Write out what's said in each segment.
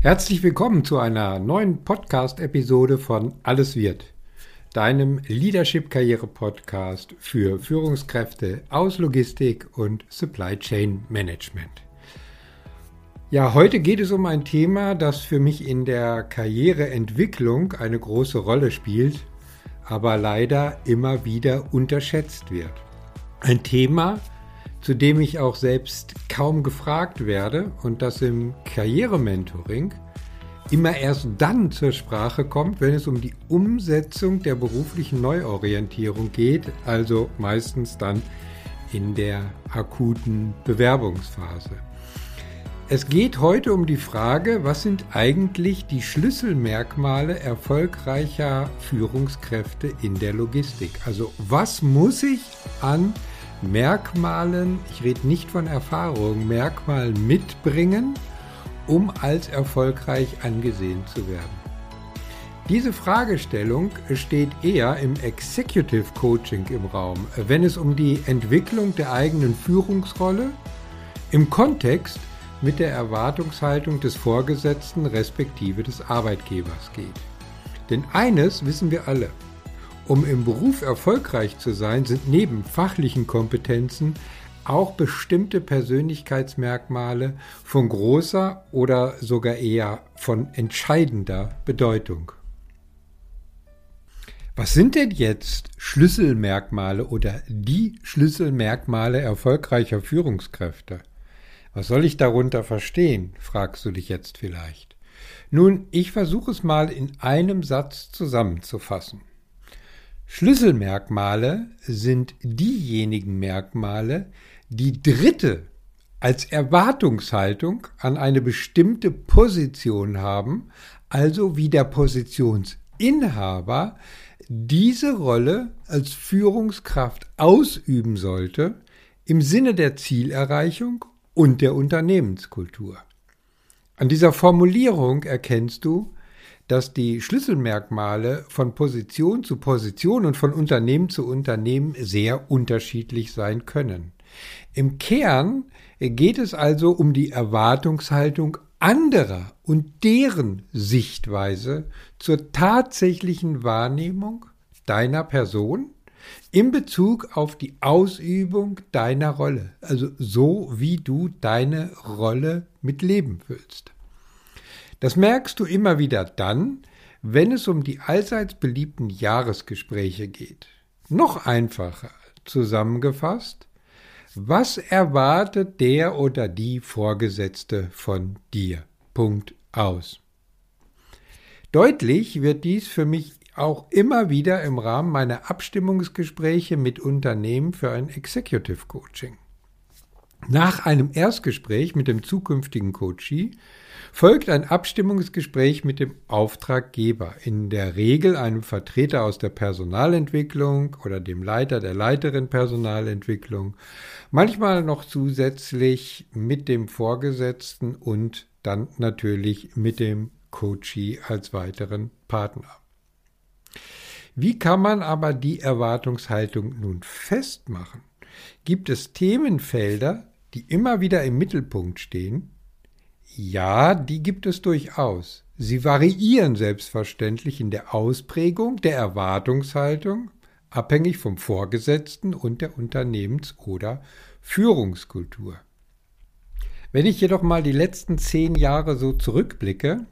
Herzlich willkommen zu einer neuen Podcast-Episode von Alles wird, deinem Leadership-Karriere-Podcast für Führungskräfte aus Logistik und Supply Chain Management. Ja, heute geht es um ein Thema, das für mich in der Karriereentwicklung eine große Rolle spielt, aber leider immer wieder unterschätzt wird. Ein Thema, zu dem ich auch selbst kaum gefragt werde und das im Karrierementoring immer erst dann zur Sprache kommt, wenn es um die Umsetzung der beruflichen Neuorientierung geht, also meistens dann in der akuten Bewerbungsphase. Es geht heute um die Frage, was sind eigentlich die Schlüsselmerkmale erfolgreicher Führungskräfte in der Logistik? Also was muss ich an Merkmalen, ich rede nicht von Erfahrungen, Merkmalen mitbringen, um als erfolgreich angesehen zu werden? Diese Fragestellung steht eher im Executive Coaching im Raum, wenn es um die Entwicklung der eigenen Führungsrolle im Kontext mit der Erwartungshaltung des Vorgesetzten respektive des Arbeitgebers geht. Denn eines wissen wir alle, um im Beruf erfolgreich zu sein, sind neben fachlichen Kompetenzen auch bestimmte Persönlichkeitsmerkmale von großer oder sogar eher von entscheidender Bedeutung. Was sind denn jetzt Schlüsselmerkmale oder die Schlüsselmerkmale erfolgreicher Führungskräfte? Was soll ich darunter verstehen? fragst du dich jetzt vielleicht. Nun, ich versuche es mal in einem Satz zusammenzufassen. Schlüsselmerkmale sind diejenigen Merkmale, die Dritte als Erwartungshaltung an eine bestimmte Position haben, also wie der Positionsinhaber diese Rolle als Führungskraft ausüben sollte, im Sinne der Zielerreichung und der Unternehmenskultur. An dieser Formulierung erkennst du, dass die Schlüsselmerkmale von Position zu Position und von Unternehmen zu Unternehmen sehr unterschiedlich sein können. Im Kern geht es also um die Erwartungshaltung anderer und deren Sichtweise zur tatsächlichen Wahrnehmung deiner Person in Bezug auf die Ausübung deiner Rolle, also so wie du deine Rolle mit Leben füllst. Das merkst du immer wieder dann, wenn es um die allseits beliebten Jahresgespräche geht. Noch einfacher zusammengefasst, was erwartet der oder die Vorgesetzte von dir? Punkt aus. Deutlich wird dies für mich auch immer wieder im Rahmen meiner Abstimmungsgespräche mit Unternehmen für ein Executive Coaching. Nach einem Erstgespräch mit dem zukünftigen Coachee folgt ein Abstimmungsgespräch mit dem Auftraggeber, in der Regel einem Vertreter aus der Personalentwicklung oder dem Leiter der Leiterin Personalentwicklung, manchmal noch zusätzlich mit dem Vorgesetzten und dann natürlich mit dem Coachee als weiteren Partner. Wie kann man aber die Erwartungshaltung nun festmachen? Gibt es Themenfelder, die immer wieder im Mittelpunkt stehen? Ja, die gibt es durchaus. Sie variieren selbstverständlich in der Ausprägung der Erwartungshaltung, abhängig vom Vorgesetzten und der Unternehmens- oder Führungskultur. Wenn ich jedoch mal die letzten zehn Jahre so zurückblicke,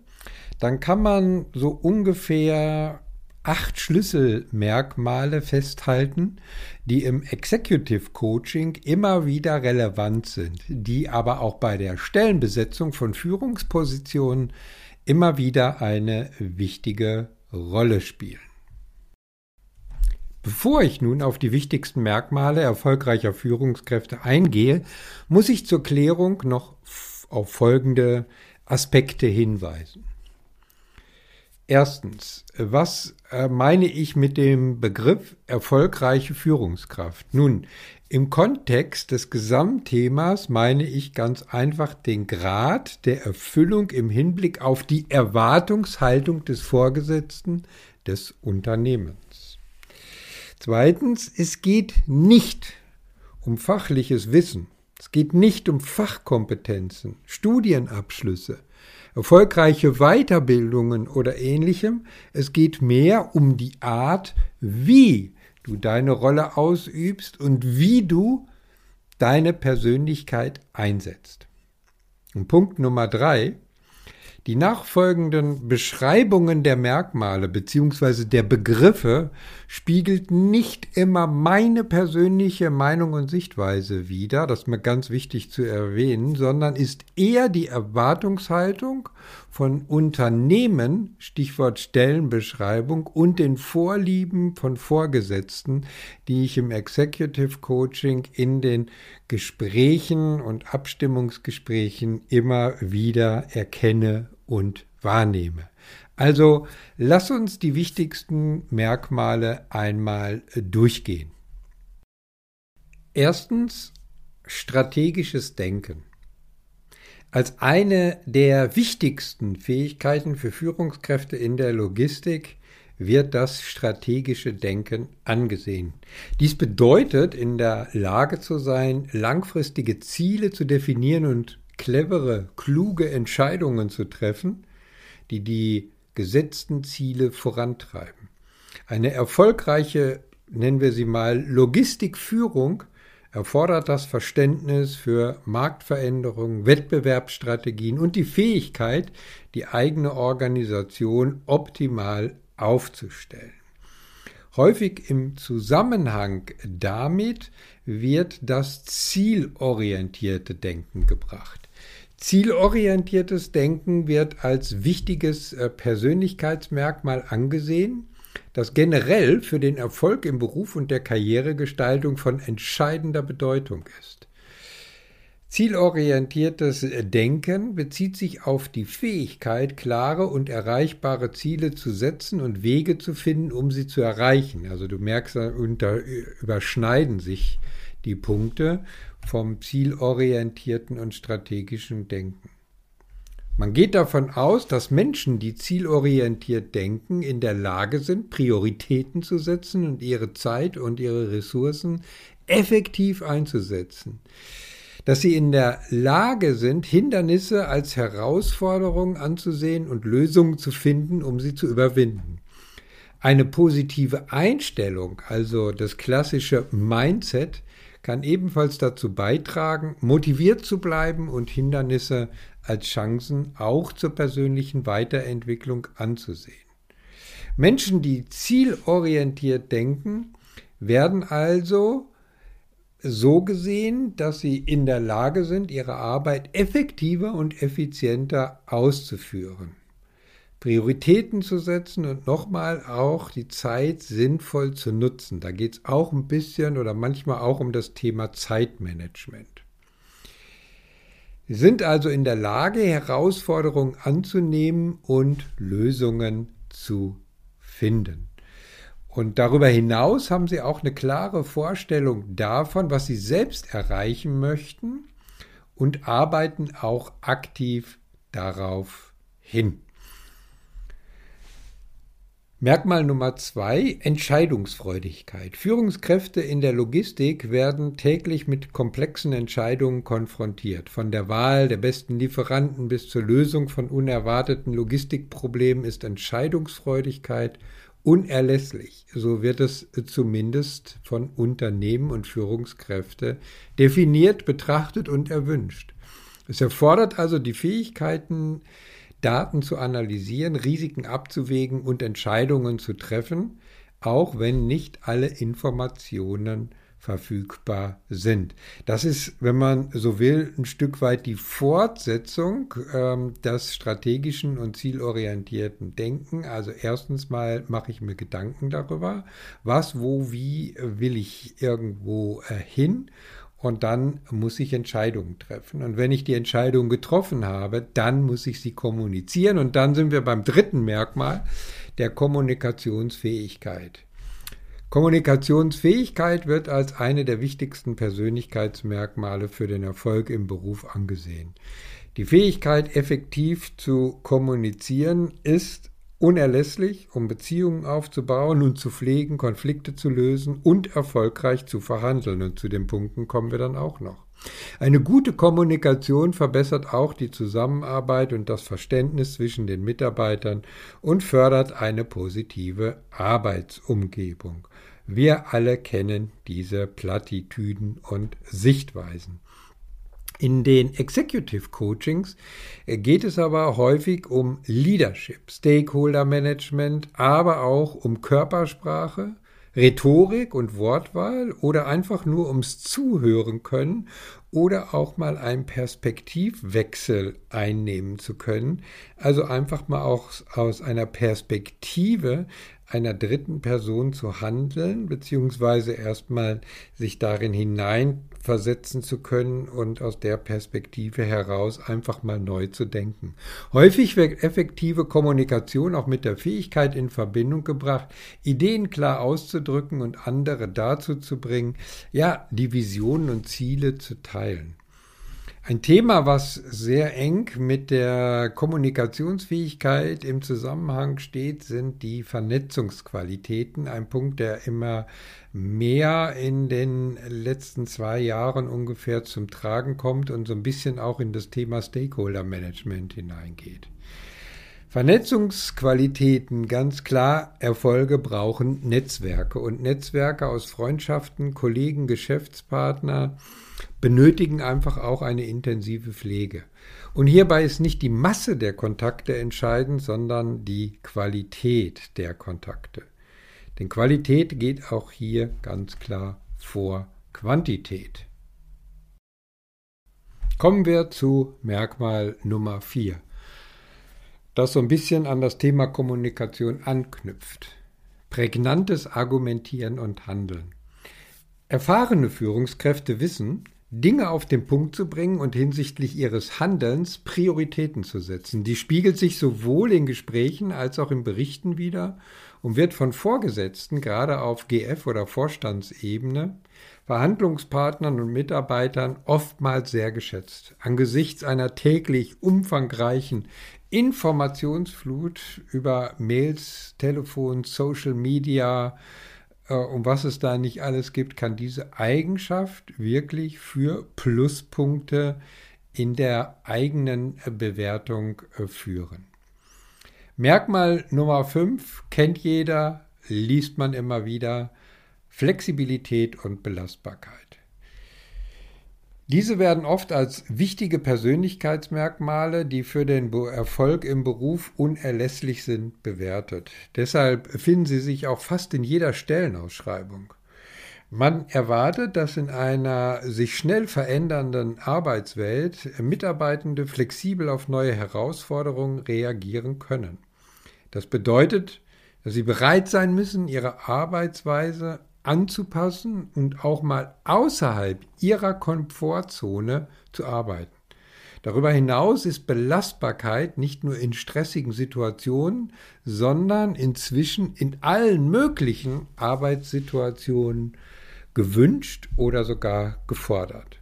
dann kann man so ungefähr acht Schlüsselmerkmale festhalten, die im Executive Coaching immer wieder relevant sind, die aber auch bei der Stellenbesetzung von Führungspositionen immer wieder eine wichtige Rolle spielen. Bevor ich nun auf die wichtigsten Merkmale erfolgreicher Führungskräfte eingehe, muss ich zur Klärung noch auf folgende Aspekte hinweisen. Erstens, was äh, meine ich mit dem Begriff erfolgreiche Führungskraft? Nun, im Kontext des Gesamtthemas meine ich ganz einfach den Grad der Erfüllung im Hinblick auf die Erwartungshaltung des Vorgesetzten des Unternehmens. Zweitens, es geht nicht um fachliches Wissen. Es geht nicht um Fachkompetenzen, Studienabschlüsse, erfolgreiche Weiterbildungen oder ähnlichem. Es geht mehr um die Art, wie du deine Rolle ausübst und wie du deine Persönlichkeit einsetzt. Und Punkt Nummer drei, die nachfolgenden Beschreibungen der Merkmale bzw. der Begriffe spiegelt nicht immer meine persönliche Meinung und Sichtweise wider, das ist mir ganz wichtig zu erwähnen, sondern ist eher die Erwartungshaltung von Unternehmen, Stichwort Stellenbeschreibung, und den Vorlieben von Vorgesetzten, die ich im Executive Coaching in den Gesprächen und Abstimmungsgesprächen immer wieder erkenne und wahrnehme. Also lass uns die wichtigsten Merkmale einmal durchgehen. Erstens strategisches Denken. Als eine der wichtigsten Fähigkeiten für Führungskräfte in der Logistik wird das strategische Denken angesehen. Dies bedeutet, in der Lage zu sein, langfristige Ziele zu definieren und clevere, kluge Entscheidungen zu treffen, die die gesetzten Ziele vorantreiben. Eine erfolgreiche, nennen wir sie mal, Logistikführung erfordert das Verständnis für Marktveränderungen, Wettbewerbsstrategien und die Fähigkeit, die eigene Organisation optimal aufzustellen. Häufig im Zusammenhang damit wird das zielorientierte Denken gebracht. Zielorientiertes Denken wird als wichtiges äh, Persönlichkeitsmerkmal angesehen, das generell für den Erfolg im Beruf und der Karrieregestaltung von entscheidender Bedeutung ist. Zielorientiertes Denken bezieht sich auf die Fähigkeit, klare und erreichbare Ziele zu setzen und Wege zu finden, um sie zu erreichen. Also du merkst, da überschneiden sich die Punkte vom zielorientierten und strategischen Denken. Man geht davon aus, dass Menschen, die zielorientiert denken, in der Lage sind, Prioritäten zu setzen und ihre Zeit und ihre Ressourcen effektiv einzusetzen. Dass sie in der Lage sind, Hindernisse als Herausforderung anzusehen und Lösungen zu finden, um sie zu überwinden. Eine positive Einstellung, also das klassische Mindset, kann ebenfalls dazu beitragen, motiviert zu bleiben und Hindernisse als Chancen auch zur persönlichen Weiterentwicklung anzusehen. Menschen, die zielorientiert denken, werden also so gesehen, dass sie in der Lage sind, ihre Arbeit effektiver und effizienter auszuführen. Prioritäten zu setzen und nochmal auch die Zeit sinnvoll zu nutzen. Da geht es auch ein bisschen oder manchmal auch um das Thema Zeitmanagement. Sie sind also in der Lage, Herausforderungen anzunehmen und Lösungen zu finden. Und darüber hinaus haben Sie auch eine klare Vorstellung davon, was Sie selbst erreichen möchten und arbeiten auch aktiv darauf hin. Merkmal Nummer zwei, Entscheidungsfreudigkeit. Führungskräfte in der Logistik werden täglich mit komplexen Entscheidungen konfrontiert. Von der Wahl der besten Lieferanten bis zur Lösung von unerwarteten Logistikproblemen ist Entscheidungsfreudigkeit unerlässlich. So wird es zumindest von Unternehmen und Führungskräfte definiert, betrachtet und erwünscht. Es erfordert also die Fähigkeiten, Daten zu analysieren, Risiken abzuwägen und Entscheidungen zu treffen, auch wenn nicht alle Informationen verfügbar sind. Das ist, wenn man so will, ein Stück weit die Fortsetzung ähm, des strategischen und zielorientierten Denken. Also erstens mal mache ich mir Gedanken darüber, was, wo, wie will ich irgendwo äh, hin und dann muss ich Entscheidungen treffen. Und wenn ich die Entscheidung getroffen habe, dann muss ich sie kommunizieren. Und dann sind wir beim dritten Merkmal der Kommunikationsfähigkeit. Kommunikationsfähigkeit wird als eine der wichtigsten Persönlichkeitsmerkmale für den Erfolg im Beruf angesehen. Die Fähigkeit, effektiv zu kommunizieren, ist unerlässlich, um Beziehungen aufzubauen und zu pflegen, Konflikte zu lösen und erfolgreich zu verhandeln. Und zu den Punkten kommen wir dann auch noch. Eine gute Kommunikation verbessert auch die Zusammenarbeit und das Verständnis zwischen den Mitarbeitern und fördert eine positive Arbeitsumgebung. Wir alle kennen diese Plattitüden und Sichtweisen. In den Executive Coachings geht es aber häufig um Leadership, Stakeholder Management, aber auch um Körpersprache, Rhetorik und Wortwahl oder einfach nur ums Zuhören können oder auch mal einen Perspektivwechsel einnehmen zu können. Also einfach mal auch aus einer Perspektive einer dritten Person zu handeln, beziehungsweise erstmal sich darin hineinversetzen zu können und aus der Perspektive heraus einfach mal neu zu denken. Häufig wird effektive Kommunikation auch mit der Fähigkeit in Verbindung gebracht, Ideen klar auszudrücken und andere dazu zu bringen, ja, die Visionen und Ziele zu teilen. Ein Thema, was sehr eng mit der Kommunikationsfähigkeit im Zusammenhang steht, sind die Vernetzungsqualitäten. Ein Punkt, der immer mehr in den letzten zwei Jahren ungefähr zum Tragen kommt und so ein bisschen auch in das Thema Stakeholder Management hineingeht. Vernetzungsqualitäten, ganz klar, Erfolge brauchen Netzwerke und Netzwerke aus Freundschaften, Kollegen, Geschäftspartner, benötigen einfach auch eine intensive Pflege. Und hierbei ist nicht die Masse der Kontakte entscheidend, sondern die Qualität der Kontakte. Denn Qualität geht auch hier ganz klar vor Quantität. Kommen wir zu Merkmal Nummer 4, das so ein bisschen an das Thema Kommunikation anknüpft. Prägnantes Argumentieren und Handeln. Erfahrene Führungskräfte wissen, Dinge auf den Punkt zu bringen und hinsichtlich ihres Handelns Prioritäten zu setzen. Die spiegelt sich sowohl in Gesprächen als auch in Berichten wider und wird von Vorgesetzten, gerade auf GF- oder Vorstandsebene, Verhandlungspartnern und Mitarbeitern oftmals sehr geschätzt. Angesichts einer täglich umfangreichen Informationsflut über Mails, Telefon, Social Media, um was es da nicht alles gibt, kann diese Eigenschaft wirklich für Pluspunkte in der eigenen Bewertung äh, führen. Merkmal Nummer 5 kennt jeder, liest man immer wieder, Flexibilität und Belastbarkeit. Diese werden oft als wichtige Persönlichkeitsmerkmale, die für den Erfolg im Beruf unerlässlich sind, bewertet. Deshalb finden sie sich auch fast in jeder Stellenausschreibung. Man erwartet, dass in einer sich schnell verändernden Arbeitswelt Mitarbeitende flexibel auf neue Herausforderungen reagieren können. Das bedeutet, dass sie bereit sein müssen, ihre Arbeitsweise anzupassen und auch mal außerhalb ihrer Komfortzone zu arbeiten. Darüber hinaus ist Belastbarkeit nicht nur in stressigen Situationen, sondern inzwischen in allen möglichen Arbeitssituationen gewünscht oder sogar gefordert.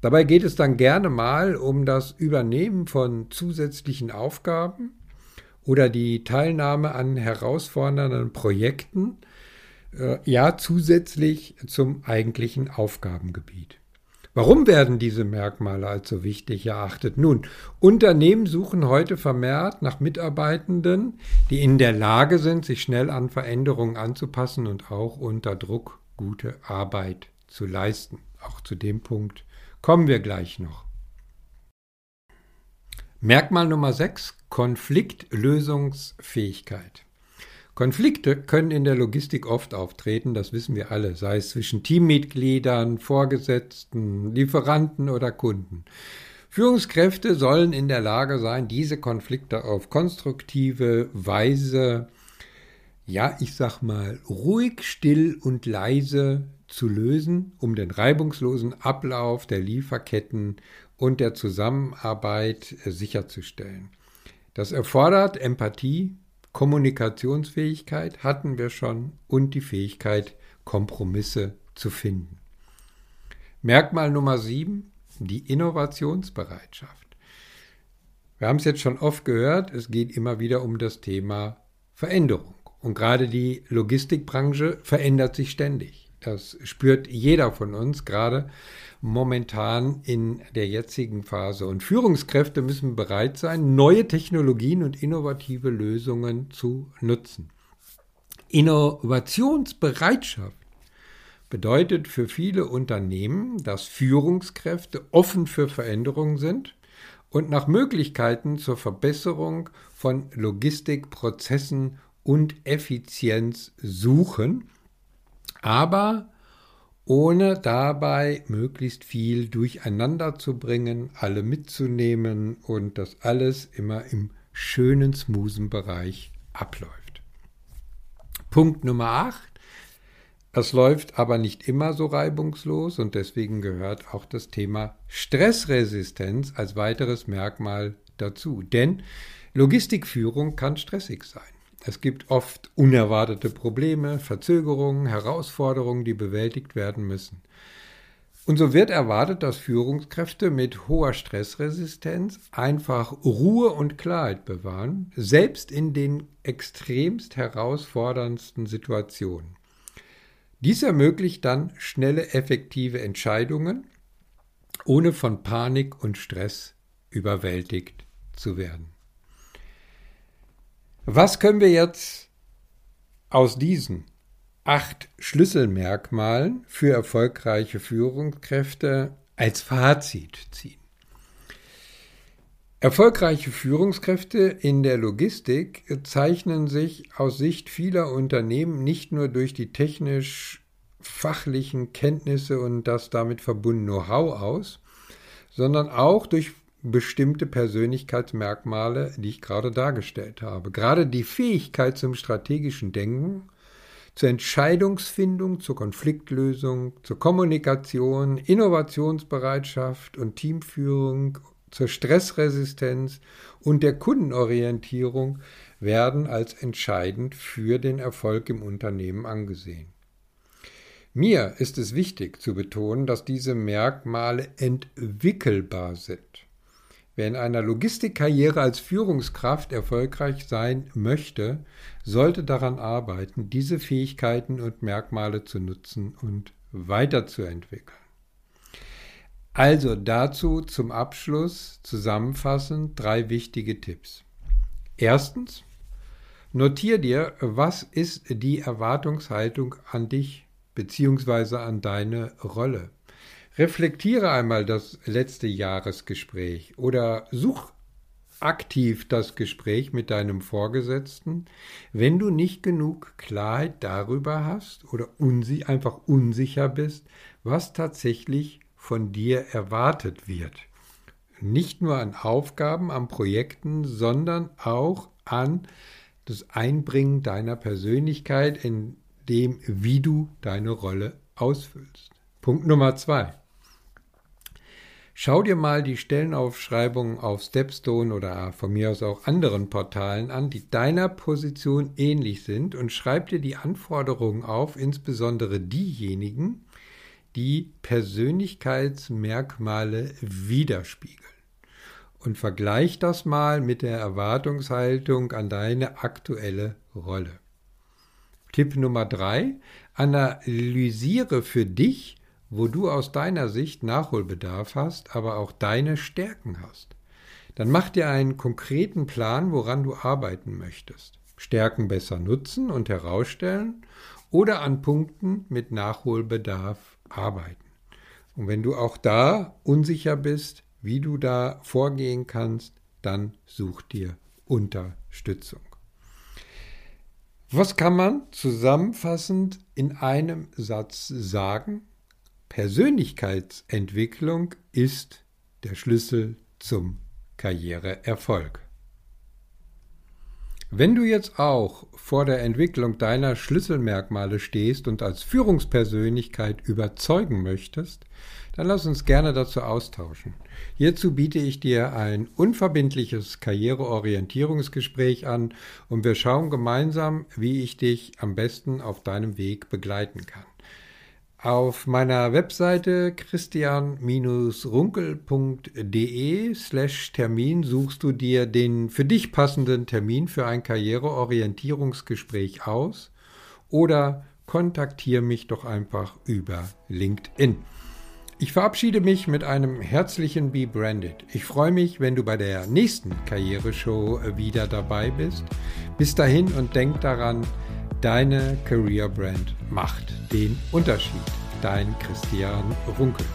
Dabei geht es dann gerne mal um das Übernehmen von zusätzlichen Aufgaben oder die Teilnahme an herausfordernden Projekten, ja zusätzlich zum eigentlichen Aufgabengebiet. Warum werden diese Merkmale als so wichtig erachtet? Nun, Unternehmen suchen heute vermehrt nach Mitarbeitenden, die in der Lage sind, sich schnell an Veränderungen anzupassen und auch unter Druck gute Arbeit zu leisten. Auch zu dem Punkt kommen wir gleich noch. Merkmal Nummer 6, Konfliktlösungsfähigkeit. Konflikte können in der Logistik oft auftreten, das wissen wir alle, sei es zwischen Teammitgliedern, Vorgesetzten, Lieferanten oder Kunden. Führungskräfte sollen in der Lage sein, diese Konflikte auf konstruktive Weise, ja, ich sag mal, ruhig, still und leise zu lösen, um den reibungslosen Ablauf der Lieferketten und der Zusammenarbeit sicherzustellen. Das erfordert Empathie, Kommunikationsfähigkeit hatten wir schon und die Fähigkeit, Kompromisse zu finden. Merkmal Nummer sieben, die Innovationsbereitschaft. Wir haben es jetzt schon oft gehört, es geht immer wieder um das Thema Veränderung. Und gerade die Logistikbranche verändert sich ständig. Das spürt jeder von uns, gerade momentan in der jetzigen Phase. Und Führungskräfte müssen bereit sein, neue Technologien und innovative Lösungen zu nutzen. Innovationsbereitschaft bedeutet für viele Unternehmen, dass Führungskräfte offen für Veränderungen sind und nach Möglichkeiten zur Verbesserung von Logistikprozessen und Effizienz suchen, aber ohne dabei möglichst viel durcheinander zu bringen, alle mitzunehmen und das alles immer im schönen, smoothen Bereich abläuft. Punkt Nummer 8. Es läuft aber nicht immer so reibungslos und deswegen gehört auch das Thema Stressresistenz als weiteres Merkmal dazu. Denn Logistikführung kann stressig sein. Es gibt oft unerwartete Probleme, Verzögerungen, Herausforderungen, die bewältigt werden müssen. Und so wird erwartet, dass Führungskräfte mit hoher Stressresistenz einfach Ruhe und Klarheit bewahren, selbst in den extremst herausforderndsten Situationen. Dies ermöglicht dann schnelle, effektive Entscheidungen, ohne von Panik und Stress überwältigt zu werden. Was können wir jetzt aus diesen acht Schlüsselmerkmalen für erfolgreiche Führungskräfte als Fazit ziehen? Erfolgreiche Führungskräfte in der Logistik zeichnen sich aus Sicht vieler Unternehmen nicht nur durch die technisch fachlichen Kenntnisse und das damit verbundene Know-how aus, sondern auch durch bestimmte Persönlichkeitsmerkmale, die ich gerade dargestellt habe. Gerade die Fähigkeit zum strategischen Denken, zur Entscheidungsfindung, zur Konfliktlösung, zur Kommunikation, Innovationsbereitschaft und Teamführung, zur Stressresistenz und der Kundenorientierung werden als entscheidend für den Erfolg im Unternehmen angesehen. Mir ist es wichtig zu betonen, dass diese Merkmale entwickelbar sind. Wer in einer Logistikkarriere als Führungskraft erfolgreich sein möchte, sollte daran arbeiten, diese Fähigkeiten und Merkmale zu nutzen und weiterzuentwickeln. Also dazu zum Abschluss zusammenfassend drei wichtige Tipps. Erstens, notier dir, was ist die Erwartungshaltung an dich bzw. an deine Rolle. Reflektiere einmal das letzte Jahresgespräch oder such aktiv das Gespräch mit deinem Vorgesetzten, wenn du nicht genug Klarheit darüber hast oder unsi einfach unsicher bist, was tatsächlich von dir erwartet wird. Nicht nur an Aufgaben, an Projekten, sondern auch an das Einbringen deiner Persönlichkeit in dem, wie du deine Rolle ausfüllst. Punkt Nummer zwei. Schau dir mal die Stellenaufschreibungen auf Stepstone oder von mir aus auch anderen Portalen an, die deiner Position ähnlich sind und schreib dir die Anforderungen auf, insbesondere diejenigen, die Persönlichkeitsmerkmale widerspiegeln. Und vergleich das mal mit der Erwartungshaltung an deine aktuelle Rolle. Tipp Nummer drei: Analysiere für dich, wo du aus deiner Sicht Nachholbedarf hast, aber auch deine Stärken hast. Dann mach dir einen konkreten Plan, woran du arbeiten möchtest. Stärken besser nutzen und herausstellen oder an Punkten mit Nachholbedarf arbeiten. Und wenn du auch da unsicher bist, wie du da vorgehen kannst, dann such dir Unterstützung. Was kann man zusammenfassend in einem Satz sagen? Persönlichkeitsentwicklung ist der Schlüssel zum Karriereerfolg. Wenn du jetzt auch vor der Entwicklung deiner Schlüsselmerkmale stehst und als Führungspersönlichkeit überzeugen möchtest, dann lass uns gerne dazu austauschen. Hierzu biete ich dir ein unverbindliches Karriereorientierungsgespräch an und wir schauen gemeinsam, wie ich dich am besten auf deinem Weg begleiten kann. Auf meiner Webseite christian-runkel.de slash Termin suchst du dir den für dich passenden Termin für ein Karriereorientierungsgespräch aus oder kontaktiere mich doch einfach über LinkedIn. Ich verabschiede mich mit einem herzlichen Be Branded. Ich freue mich, wenn du bei der nächsten Karriereshow wieder dabei bist. Bis dahin und denk daran, deine Career Brand macht den Unterschied. Dein Christian Runkel.